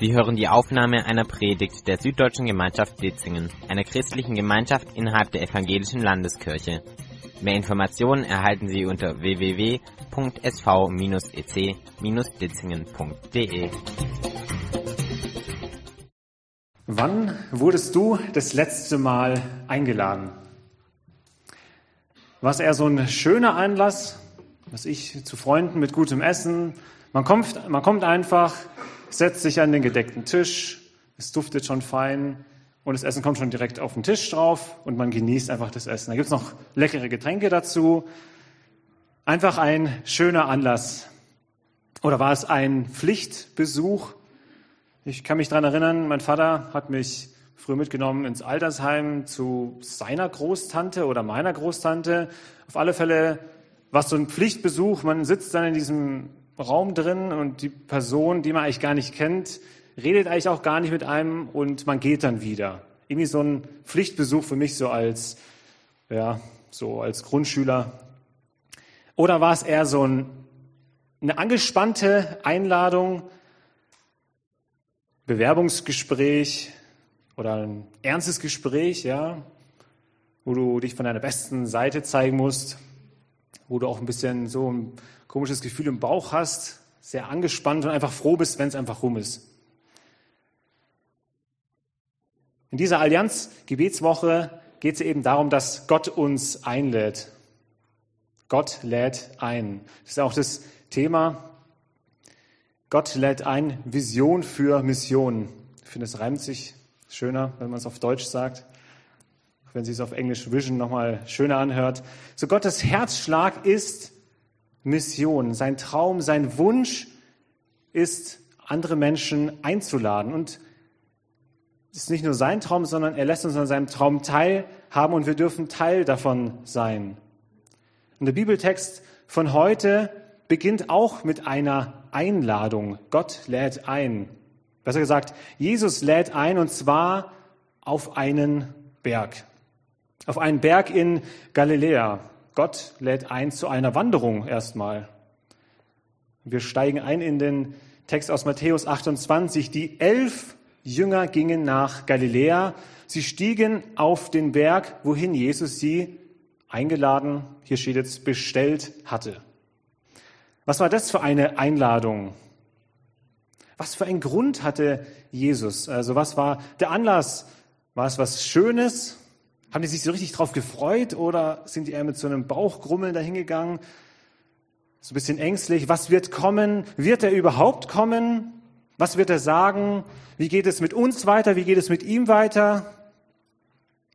Sie hören die Aufnahme einer Predigt der Süddeutschen Gemeinschaft Ditzingen, einer christlichen Gemeinschaft innerhalb der Evangelischen Landeskirche. Mehr Informationen erhalten Sie unter www.sv-ec-ditzingen.de. Wann wurdest du das letzte Mal eingeladen? War es eher so ein schöner Anlass, was ich zu Freunden mit gutem Essen? Man kommt, man kommt einfach, setzt sich an den gedeckten Tisch, es duftet schon fein und das Essen kommt schon direkt auf den Tisch drauf und man genießt einfach das Essen. Da gibt's noch leckere Getränke dazu. Einfach ein schöner Anlass. Oder war es ein Pflichtbesuch? Ich kann mich dran erinnern, mein Vater hat mich früher mitgenommen ins Altersheim zu seiner Großtante oder meiner Großtante. Auf alle Fälle war es so ein Pflichtbesuch. Man sitzt dann in diesem Raum drin und die Person, die man eigentlich gar nicht kennt, redet eigentlich auch gar nicht mit einem und man geht dann wieder. Irgendwie so ein Pflichtbesuch für mich so als, ja, so als Grundschüler. Oder war es eher so ein, eine angespannte Einladung, Bewerbungsgespräch oder ein ernstes Gespräch, ja, wo du dich von deiner besten Seite zeigen musst, wo du auch ein bisschen so ein komisches Gefühl im Bauch hast, sehr angespannt und einfach froh bist, wenn es einfach rum ist. In dieser Allianz-Gebetswoche geht es eben darum, dass Gott uns einlädt. Gott lädt ein. Das ist auch das Thema. Gott lädt ein, Vision für Mission. Ich finde, es reimt sich schöner, wenn man es auf Deutsch sagt. Wenn sich es auf Englisch Vision nochmal schöner anhört. So Gottes Herzschlag ist Mission. Sein Traum, sein Wunsch ist, andere Menschen einzuladen. Und es ist nicht nur sein Traum, sondern er lässt uns an seinem Traum teilhaben und wir dürfen Teil davon sein. Und der Bibeltext von heute beginnt auch mit einer Einladung. Gott lädt ein. Besser gesagt, Jesus lädt ein und zwar auf einen Berg. Auf einen Berg in Galiläa. Gott lädt ein zu einer Wanderung erstmal. Wir steigen ein in den Text aus Matthäus 28. Die elf Jünger gingen nach Galiläa. Sie stiegen auf den Berg, wohin Jesus sie eingeladen, hier steht jetzt bestellt hatte. Was war das für eine Einladung? Was für einen Grund hatte Jesus? Also was war der Anlass? War es was Schönes? Haben die sich so richtig drauf gefreut oder sind die eher mit so einem Bauchgrummeln dahingegangen? So ein bisschen ängstlich. Was wird kommen? Wird er überhaupt kommen? Was wird er sagen? Wie geht es mit uns weiter? Wie geht es mit ihm weiter?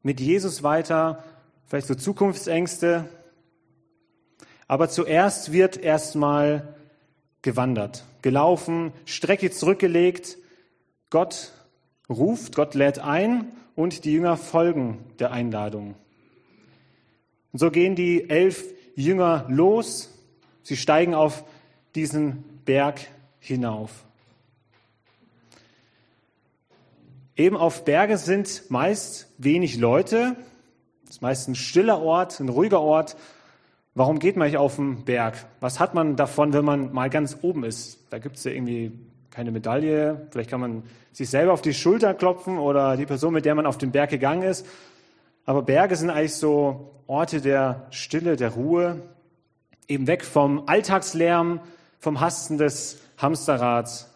Mit Jesus weiter? Vielleicht so Zukunftsängste? Aber zuerst wird erstmal gewandert, gelaufen, Strecke zurückgelegt. Gott ruft, Gott lädt ein und die Jünger folgen der Einladung. Und so gehen die elf Jünger los. Sie steigen auf diesen Berg hinauf. Eben auf Berge sind meist wenig Leute. Das ist meist ein stiller Ort, ein ruhiger Ort. Warum geht man nicht auf den Berg? Was hat man davon, wenn man mal ganz oben ist? Da gibt es ja irgendwie keine Medaille. Vielleicht kann man sich selber auf die Schulter klopfen oder die Person, mit der man auf den Berg gegangen ist. Aber Berge sind eigentlich so Orte der Stille, der Ruhe, eben weg vom Alltagslärm, vom Hasten des Hamsterrads.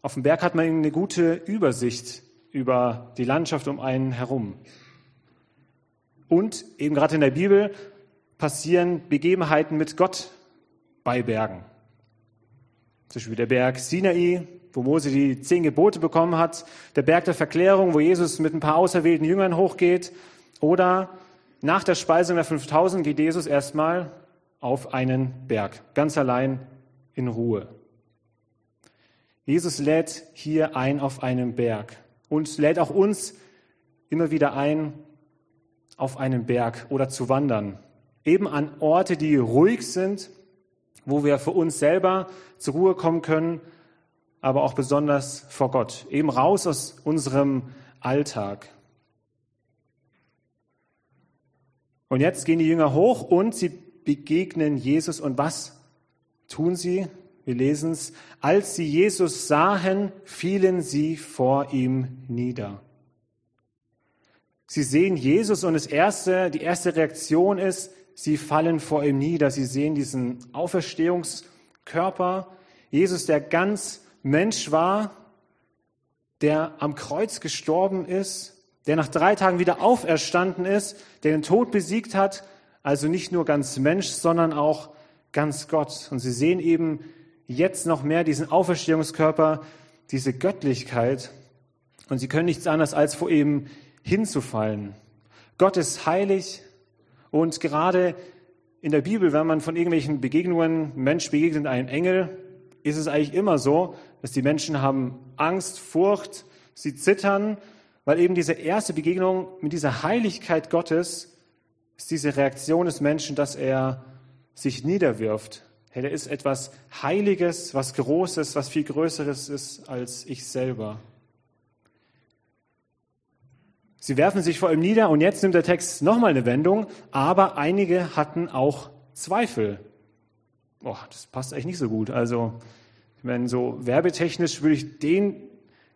Auf dem Berg hat man eine gute Übersicht über die Landschaft um einen herum. Und eben gerade in der Bibel passieren Begebenheiten mit Gott bei Bergen. Zum Beispiel der Berg Sinai, wo Mose die zehn Gebote bekommen hat, der Berg der Verklärung, wo Jesus mit ein paar auserwählten Jüngern hochgeht, oder nach der Speisung der 5000 geht Jesus erstmal auf einen Berg, ganz allein in Ruhe. Jesus lädt hier ein auf einen Berg und lädt auch uns immer wieder ein, auf einen Berg oder zu wandern. Eben an Orte, die ruhig sind, wo wir für uns selber zur Ruhe kommen können, aber auch besonders vor Gott. Eben raus aus unserem Alltag. Und jetzt gehen die Jünger hoch und sie begegnen Jesus. Und was tun sie? Wir lesen es, als sie Jesus sahen, fielen sie vor ihm nieder. Sie sehen Jesus und das erste, die erste Reaktion ist, sie fallen vor ihm nieder. Sie sehen diesen Auferstehungskörper. Jesus, der ganz Mensch war, der am Kreuz gestorben ist, der nach drei Tagen wieder auferstanden ist, der den Tod besiegt hat, also nicht nur ganz Mensch, sondern auch ganz Gott. Und sie sehen eben jetzt noch mehr diesen Auferstehungskörper, diese Göttlichkeit. Und sie können nichts anderes als vor ihm hinzufallen. Gott ist heilig und gerade in der Bibel, wenn man von irgendwelchen Begegnungen, Mensch begegnet einem Engel, ist es eigentlich immer so, dass die Menschen haben Angst, Furcht, sie zittern, weil eben diese erste Begegnung mit dieser Heiligkeit Gottes ist diese Reaktion des Menschen, dass er sich niederwirft. Hey, da ist etwas Heiliges, was Großes, was viel Größeres ist als ich selber. Sie werfen sich vor ihm nieder und jetzt nimmt der Text nochmal eine Wendung, aber einige hatten auch Zweifel. Boah, das passt eigentlich nicht so gut. Also, meine, so werbetechnisch würde ich den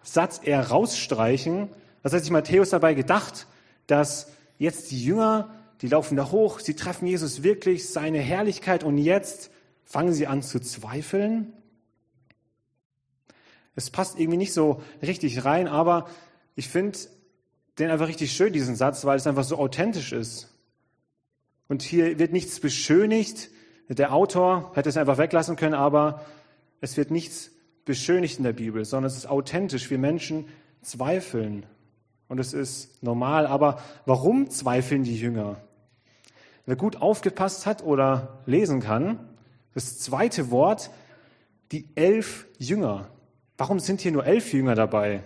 Satz eher rausstreichen. Was hat sich Matthäus dabei gedacht, dass jetzt die Jünger, die laufen da hoch, sie treffen Jesus wirklich, seine Herrlichkeit und jetzt fangen sie an zu zweifeln? Es passt irgendwie nicht so richtig rein, aber ich finde, den einfach richtig schön, diesen Satz, weil es einfach so authentisch ist. Und hier wird nichts beschönigt. Der Autor hätte es einfach weglassen können, aber es wird nichts beschönigt in der Bibel, sondern es ist authentisch. Wir Menschen zweifeln. Und es ist normal. Aber warum zweifeln die Jünger? Wer gut aufgepasst hat oder lesen kann, das zweite Wort, die elf Jünger. Warum sind hier nur elf Jünger dabei?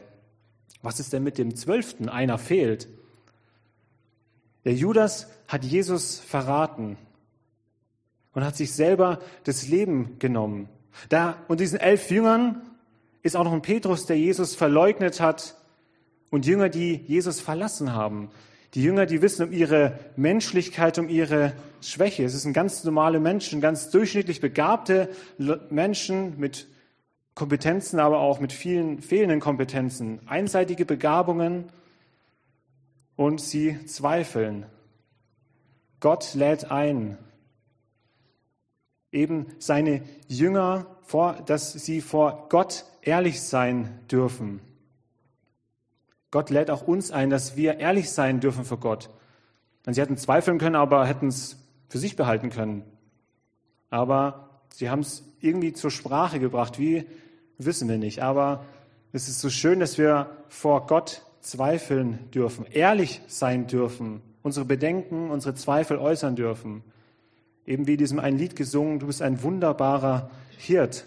Was ist denn mit dem Zwölften? Einer fehlt. Der Judas hat Jesus verraten und hat sich selber das Leben genommen. Da und diesen elf Jüngern ist auch noch ein Petrus, der Jesus verleugnet hat und Jünger, die Jesus verlassen haben. Die Jünger, die wissen um ihre Menschlichkeit, um ihre Schwäche. Es sind ganz normale Menschen, ganz durchschnittlich begabte Menschen mit Kompetenzen, aber auch mit vielen fehlenden Kompetenzen, einseitige Begabungen und sie zweifeln. Gott lädt ein, eben seine Jünger, vor, dass sie vor Gott ehrlich sein dürfen. Gott lädt auch uns ein, dass wir ehrlich sein dürfen vor Gott. Und sie hätten zweifeln können, aber hätten es für sich behalten können. Aber sie haben es irgendwie zur Sprache gebracht. Wie wissen wir nicht. Aber es ist so schön, dass wir vor Gott zweifeln dürfen, ehrlich sein dürfen, unsere Bedenken, unsere Zweifel äußern dürfen. Eben wie diesem ein Lied gesungen, du bist ein wunderbarer Hirt,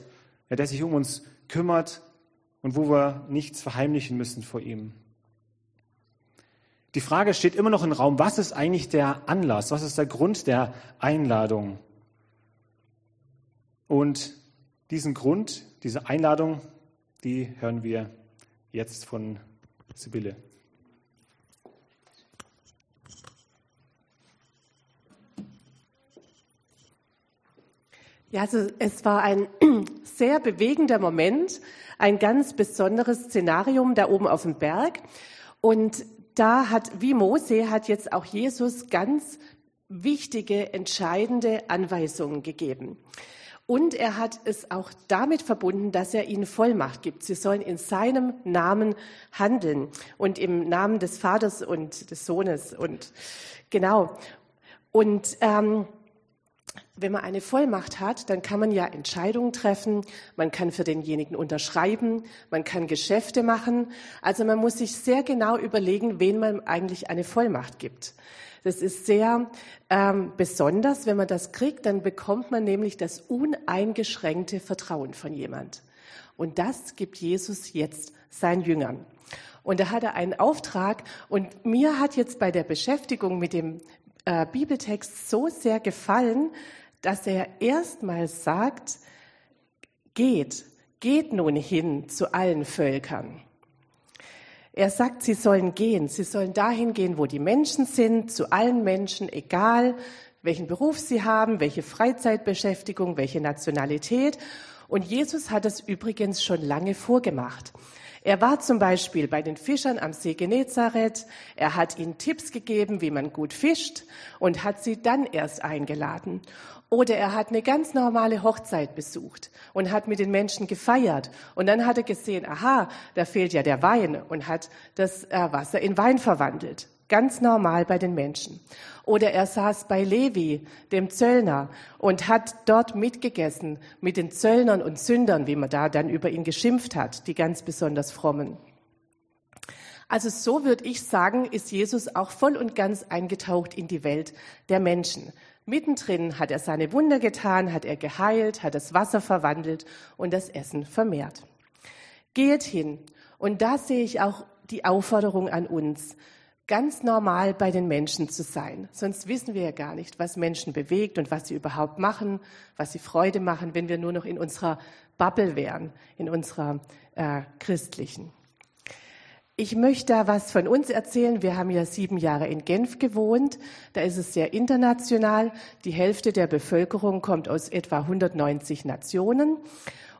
der sich um uns kümmert und wo wir nichts verheimlichen müssen vor ihm. Die Frage steht immer noch im Raum, was ist eigentlich der Anlass, was ist der Grund der Einladung? Und diesen Grund, diese Einladung, die hören wir jetzt von Sibylle. Ja, also es war ein sehr bewegender Moment, ein ganz besonderes Szenarium da oben auf dem Berg. Und da hat, wie Mose, hat jetzt auch Jesus ganz wichtige, entscheidende Anweisungen gegeben. Und er hat es auch damit verbunden, dass er ihnen Vollmacht gibt. Sie sollen in seinem Namen handeln und im Namen des Vaters und des Sohnes und genau. Und ähm, wenn man eine Vollmacht hat, dann kann man ja Entscheidungen treffen, man kann für denjenigen unterschreiben, man kann Geschäfte machen. Also man muss sich sehr genau überlegen, wen man eigentlich eine Vollmacht gibt. Das ist sehr ähm, besonders. Wenn man das kriegt, dann bekommt man nämlich das uneingeschränkte Vertrauen von jemand. Und das gibt Jesus jetzt seinen Jüngern. Und da hat er einen Auftrag. Und mir hat jetzt bei der Beschäftigung mit dem äh, Bibeltext so sehr gefallen, dass er erstmal sagt, geht, geht nun hin zu allen Völkern. Er sagt, sie sollen gehen, sie sollen dahin gehen, wo die Menschen sind, zu allen Menschen, egal welchen Beruf sie haben, welche Freizeitbeschäftigung, welche Nationalität. Und Jesus hat es übrigens schon lange vorgemacht. Er war zum Beispiel bei den Fischern am See Genezareth. Er hat ihnen Tipps gegeben, wie man gut fischt und hat sie dann erst eingeladen. Oder er hat eine ganz normale Hochzeit besucht und hat mit den Menschen gefeiert. Und dann hat er gesehen, aha, da fehlt ja der Wein und hat das äh, Wasser in Wein verwandelt. Ganz normal bei den Menschen. Oder er saß bei Levi, dem Zöllner, und hat dort mitgegessen mit den Zöllnern und Sündern, wie man da dann über ihn geschimpft hat, die ganz besonders frommen. Also so würde ich sagen, ist Jesus auch voll und ganz eingetaucht in die Welt der Menschen. Mittendrin hat er seine Wunder getan, hat er geheilt, hat das Wasser verwandelt und das Essen vermehrt. Geht hin. Und da sehe ich auch die Aufforderung an uns ganz normal bei den Menschen zu sein. Sonst wissen wir ja gar nicht, was Menschen bewegt und was sie überhaupt machen, was sie Freude machen, wenn wir nur noch in unserer Bubble wären, in unserer äh, christlichen. Ich möchte da was von uns erzählen. Wir haben ja sieben Jahre in Genf gewohnt. Da ist es sehr international. Die Hälfte der Bevölkerung kommt aus etwa 190 Nationen.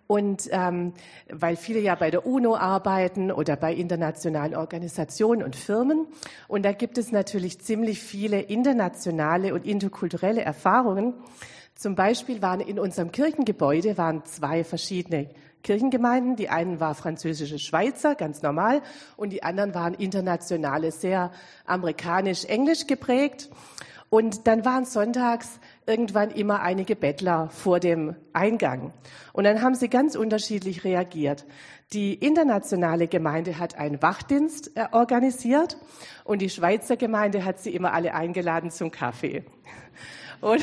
Und ähm, weil viele ja bei der UNO arbeiten oder bei internationalen Organisationen und Firmen. Und da gibt es natürlich ziemlich viele internationale und interkulturelle Erfahrungen. Zum Beispiel waren in unserem Kirchengebäude waren zwei verschiedene Kirchengemeinden. Die einen war französische Schweizer, ganz normal, und die anderen waren internationale, sehr amerikanisch-englisch geprägt. Und dann waren sonntags irgendwann immer einige Bettler vor dem Eingang. Und dann haben sie ganz unterschiedlich reagiert. Die internationale Gemeinde hat einen Wachdienst äh, organisiert und die Schweizer Gemeinde hat sie immer alle eingeladen zum Kaffee. Und,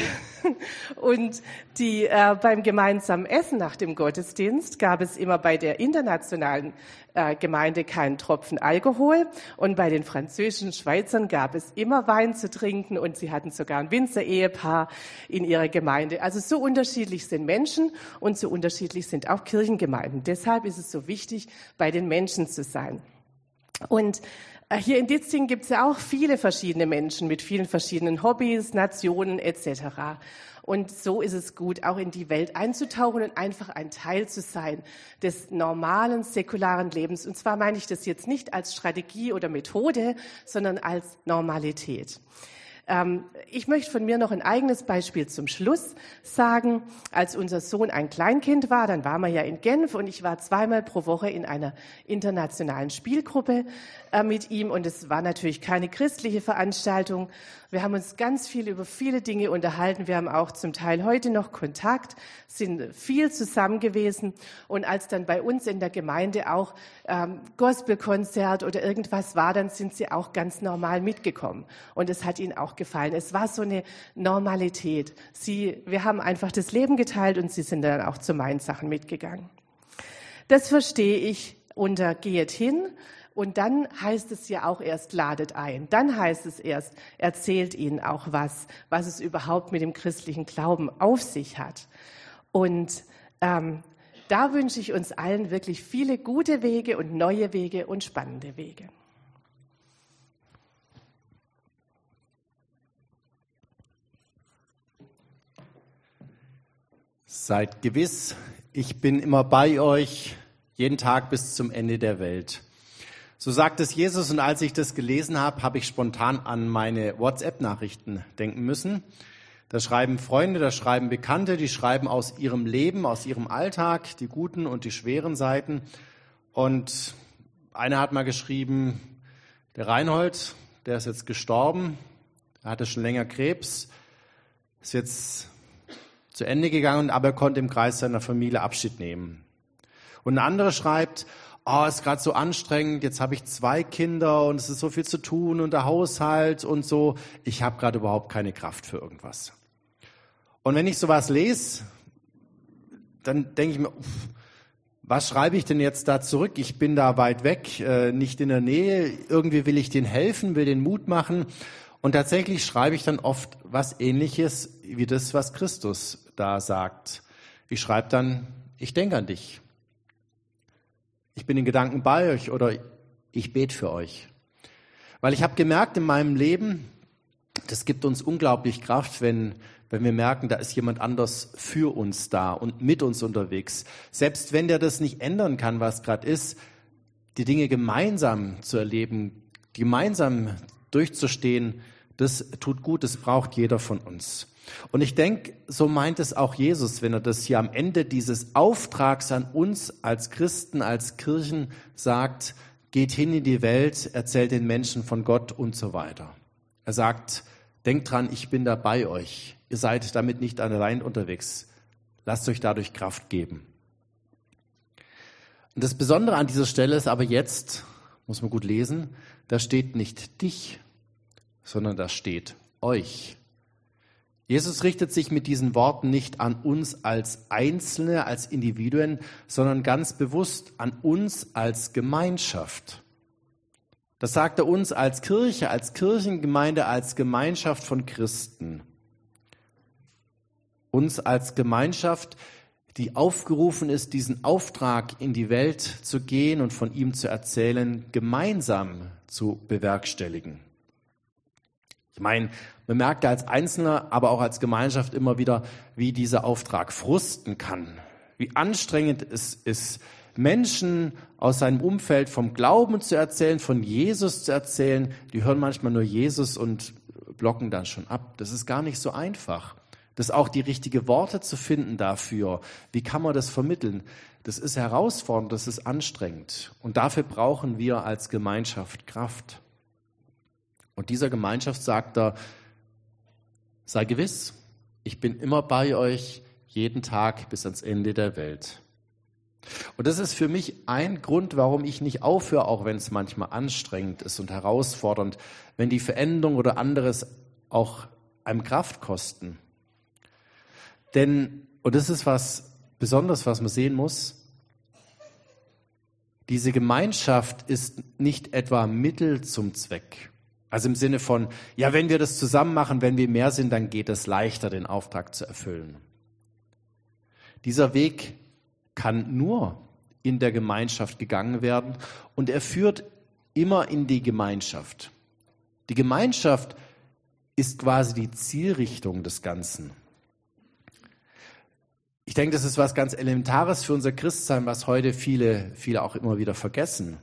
und die, äh, beim gemeinsamen Essen nach dem Gottesdienst gab es immer bei der internationalen äh, Gemeinde keinen Tropfen Alkohol und bei den französischen Schweizern gab es immer Wein zu trinken und sie hatten sogar ein Winzer-Ehepaar in ihrer Gemeinde. Also so unterschiedlich sind Menschen und so unterschiedlich sind auch Kirchengemeinden. Deshalb ist es so wichtig, bei den Menschen zu sein. Und hier in Ditzing gibt es ja auch viele verschiedene Menschen mit vielen verschiedenen Hobbys, Nationen etc. Und so ist es gut, auch in die Welt einzutauchen und einfach ein Teil zu sein des normalen säkularen Lebens. Und zwar meine ich das jetzt nicht als Strategie oder Methode, sondern als Normalität. Ähm, ich möchte von mir noch ein eigenes Beispiel zum Schluss sagen. Als unser Sohn ein Kleinkind war, dann waren wir ja in Genf und ich war zweimal pro Woche in einer internationalen Spielgruppe äh, mit ihm und es war natürlich keine christliche Veranstaltung. Wir haben uns ganz viel über viele Dinge unterhalten. Wir haben auch zum Teil heute noch Kontakt, sind viel zusammen gewesen. Und als dann bei uns in der Gemeinde auch ähm, Gospelkonzert oder irgendwas war, dann sind sie auch ganz normal mitgekommen. Und es hat ihnen auch gefallen. Es war so eine Normalität. Sie, wir haben einfach das Leben geteilt und sie sind dann auch zu meinen Sachen mitgegangen. Das verstehe ich unter geht hin und dann heißt es ja auch erst, ladet ein. Dann heißt es erst, erzählt ihnen auch was, was es überhaupt mit dem christlichen Glauben auf sich hat. Und ähm, da wünsche ich uns allen wirklich viele gute Wege und neue Wege und spannende Wege. Seid gewiss, ich bin immer bei euch, jeden Tag bis zum Ende der Welt. So sagt es Jesus und als ich das gelesen habe, habe ich spontan an meine WhatsApp-Nachrichten denken müssen. Da schreiben Freunde, da schreiben Bekannte, die schreiben aus ihrem Leben, aus ihrem Alltag, die guten und die schweren Seiten. Und einer hat mal geschrieben, der Reinhold, der ist jetzt gestorben, er hatte schon länger Krebs, ist jetzt zu Ende gegangen, aber er konnte im Kreis seiner Familie Abschied nehmen. Und ein anderer schreibt, oh, ist gerade so anstrengend, jetzt habe ich zwei Kinder und es ist so viel zu tun und der Haushalt und so. Ich habe gerade überhaupt keine Kraft für irgendwas. Und wenn ich sowas lese, dann denke ich mir, uff, was schreibe ich denn jetzt da zurück? Ich bin da weit weg, äh, nicht in der Nähe. Irgendwie will ich denen helfen, will den Mut machen. Und tatsächlich schreibe ich dann oft was ähnliches wie das, was Christus da sagt. Ich schreibe dann, ich denke an dich ich bin in Gedanken bei euch oder ich bete für euch. Weil ich habe gemerkt in meinem Leben, das gibt uns unglaublich Kraft, wenn, wenn wir merken, da ist jemand anders für uns da und mit uns unterwegs. Selbst wenn der das nicht ändern kann, was gerade ist, die Dinge gemeinsam zu erleben, gemeinsam durchzustehen, das tut gut, das braucht jeder von uns. Und ich denke, so meint es auch Jesus, wenn er das hier am Ende dieses Auftrags an uns als Christen, als Kirchen sagt, geht hin in die Welt, erzählt den Menschen von Gott und so weiter. Er sagt, denkt dran, ich bin da bei euch. Ihr seid damit nicht allein unterwegs. Lasst euch dadurch Kraft geben. Und das Besondere an dieser Stelle ist aber jetzt, muss man gut lesen, da steht nicht dich, sondern da steht euch. Jesus richtet sich mit diesen Worten nicht an uns als Einzelne, als Individuen, sondern ganz bewusst an uns als Gemeinschaft. Das sagt er uns als Kirche, als Kirchengemeinde, als Gemeinschaft von Christen. Uns als Gemeinschaft, die aufgerufen ist, diesen Auftrag in die Welt zu gehen und von ihm zu erzählen, gemeinsam zu bewerkstelligen. Ich meine, man merkt als Einzelner, aber auch als Gemeinschaft immer wieder, wie dieser Auftrag frusten kann, wie anstrengend es ist, Menschen aus seinem Umfeld vom Glauben zu erzählen, von Jesus zu erzählen. Die hören manchmal nur Jesus und blocken dann schon ab. Das ist gar nicht so einfach. Das auch die richtigen Worte zu finden dafür. Wie kann man das vermitteln? Das ist herausfordernd, das ist anstrengend. Und dafür brauchen wir als Gemeinschaft Kraft. Und dieser Gemeinschaft sagt er, sei gewiss, ich bin immer bei euch, jeden Tag bis ans Ende der Welt. Und das ist für mich ein Grund, warum ich nicht aufhöre, auch wenn es manchmal anstrengend ist und herausfordernd, wenn die Veränderung oder anderes auch einem Kraft kosten. Denn, und das ist was Besonderes, was man sehen muss, diese Gemeinschaft ist nicht etwa Mittel zum Zweck. Also im Sinne von, ja, wenn wir das zusammen machen, wenn wir mehr sind, dann geht es leichter, den Auftrag zu erfüllen. Dieser Weg kann nur in der Gemeinschaft gegangen werden und er führt immer in die Gemeinschaft. Die Gemeinschaft ist quasi die Zielrichtung des Ganzen. Ich denke, das ist was ganz Elementares für unser Christsein, was heute viele, viele auch immer wieder vergessen.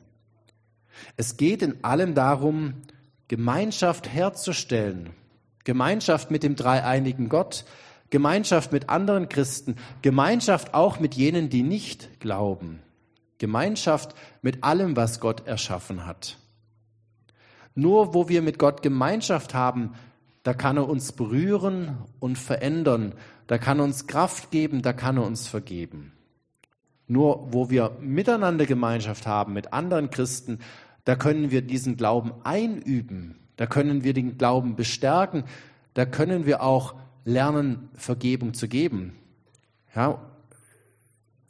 Es geht in allem darum, Gemeinschaft herzustellen. Gemeinschaft mit dem dreieinigen Gott, Gemeinschaft mit anderen Christen, Gemeinschaft auch mit jenen, die nicht glauben. Gemeinschaft mit allem, was Gott erschaffen hat. Nur wo wir mit Gott Gemeinschaft haben, da kann er uns berühren und verändern, da kann er uns Kraft geben, da kann er uns vergeben. Nur wo wir miteinander Gemeinschaft haben mit anderen Christen, da können wir diesen Glauben einüben, da können wir den Glauben bestärken, da können wir auch lernen, Vergebung zu geben. Ja,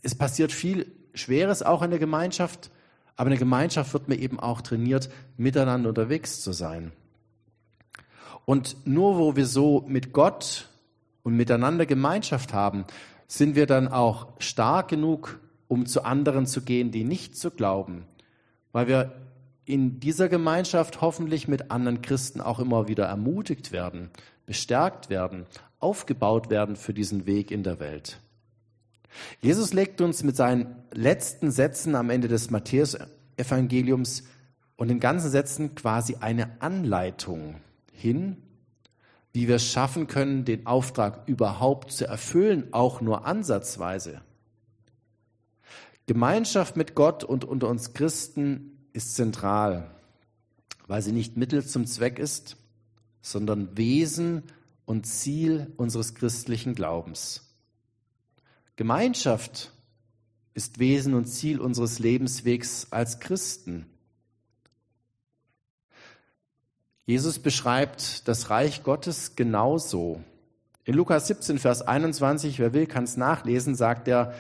es passiert viel Schweres auch in der Gemeinschaft, aber in der Gemeinschaft wird man eben auch trainiert, miteinander unterwegs zu sein. Und nur wo wir so mit Gott und miteinander Gemeinschaft haben, sind wir dann auch stark genug, um zu anderen zu gehen, die nicht zu glauben, weil wir in dieser Gemeinschaft hoffentlich mit anderen Christen auch immer wieder ermutigt werden, bestärkt werden, aufgebaut werden für diesen Weg in der Welt. Jesus legt uns mit seinen letzten Sätzen am Ende des Matthäus-Evangeliums und den ganzen Sätzen quasi eine Anleitung hin, wie wir es schaffen können, den Auftrag überhaupt zu erfüllen, auch nur ansatzweise. Gemeinschaft mit Gott und unter uns Christen ist zentral, weil sie nicht Mittel zum Zweck ist, sondern Wesen und Ziel unseres christlichen Glaubens. Gemeinschaft ist Wesen und Ziel unseres Lebenswegs als Christen. Jesus beschreibt das Reich Gottes genauso. In Lukas 17, Vers 21, wer will, kann es nachlesen, sagt er,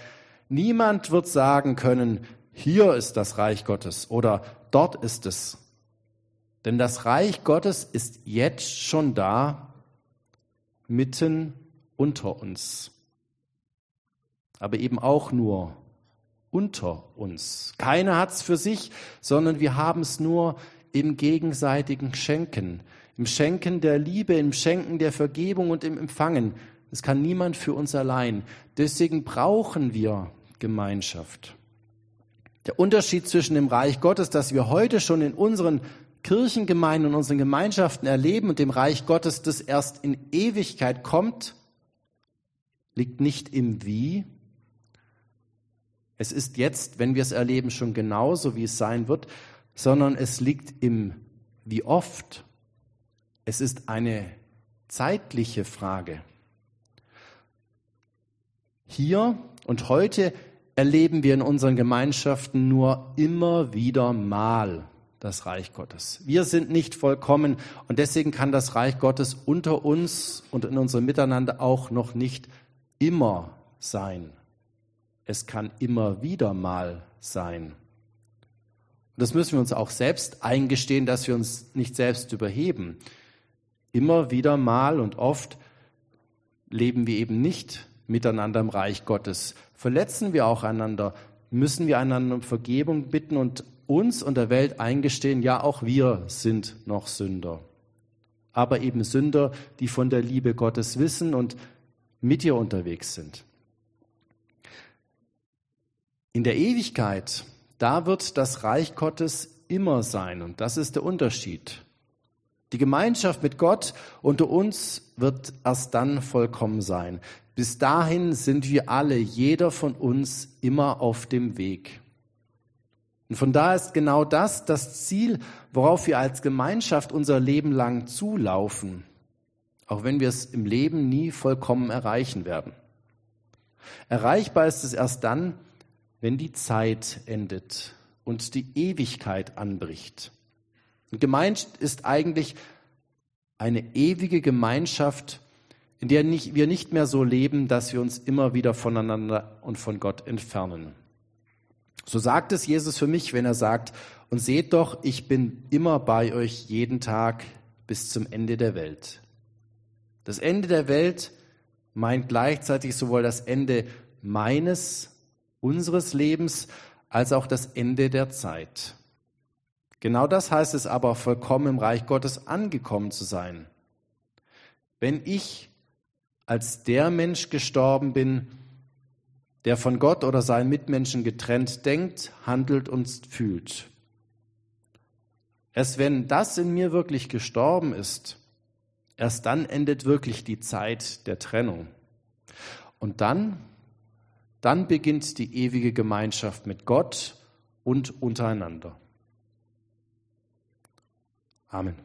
niemand wird sagen können, hier ist das Reich Gottes oder dort ist es, denn das Reich Gottes ist jetzt schon da, mitten unter uns. Aber eben auch nur unter uns. Keiner hat es für sich, sondern wir haben es nur im gegenseitigen Schenken, im Schenken der Liebe, im Schenken der Vergebung und im Empfangen. Das kann niemand für uns allein. Deswegen brauchen wir Gemeinschaft. Der Unterschied zwischen dem Reich Gottes, das wir heute schon in unseren Kirchengemeinden und unseren Gemeinschaften erleben und dem Reich Gottes, das erst in Ewigkeit kommt, liegt nicht im Wie. Es ist jetzt, wenn wir es erleben, schon genauso, wie es sein wird, sondern es liegt im Wie oft. Es ist eine zeitliche Frage. Hier und heute erleben wir in unseren Gemeinschaften nur immer wieder mal das Reich Gottes. Wir sind nicht vollkommen und deswegen kann das Reich Gottes unter uns und in unserem Miteinander auch noch nicht immer sein. Es kann immer wieder mal sein. Und das müssen wir uns auch selbst eingestehen, dass wir uns nicht selbst überheben. Immer wieder mal und oft leben wir eben nicht miteinander im Reich Gottes. Verletzen wir auch einander, müssen wir einander um Vergebung bitten und uns und der Welt eingestehen, ja, auch wir sind noch Sünder. Aber eben Sünder, die von der Liebe Gottes wissen und mit ihr unterwegs sind. In der Ewigkeit, da wird das Reich Gottes immer sein und das ist der Unterschied. Die Gemeinschaft mit Gott unter uns wird erst dann vollkommen sein. Bis dahin sind wir alle, jeder von uns, immer auf dem Weg. Und von da ist genau das das Ziel, worauf wir als Gemeinschaft unser Leben lang zulaufen, auch wenn wir es im Leben nie vollkommen erreichen werden. Erreichbar ist es erst dann, wenn die Zeit endet und die Ewigkeit anbricht. Und gemeint ist eigentlich eine ewige Gemeinschaft, in der nicht, wir nicht mehr so leben, dass wir uns immer wieder voneinander und von Gott entfernen. So sagt es Jesus für mich, wenn er sagt, und seht doch, ich bin immer bei euch jeden Tag bis zum Ende der Welt. Das Ende der Welt meint gleichzeitig sowohl das Ende meines, unseres Lebens, als auch das Ende der Zeit. Genau das heißt es aber, vollkommen im Reich Gottes angekommen zu sein. Wenn ich als der Mensch gestorben bin, der von Gott oder seinen Mitmenschen getrennt denkt, handelt und fühlt. Erst wenn das in mir wirklich gestorben ist, erst dann endet wirklich die Zeit der Trennung. Und dann, dann beginnt die ewige Gemeinschaft mit Gott und untereinander. Amen.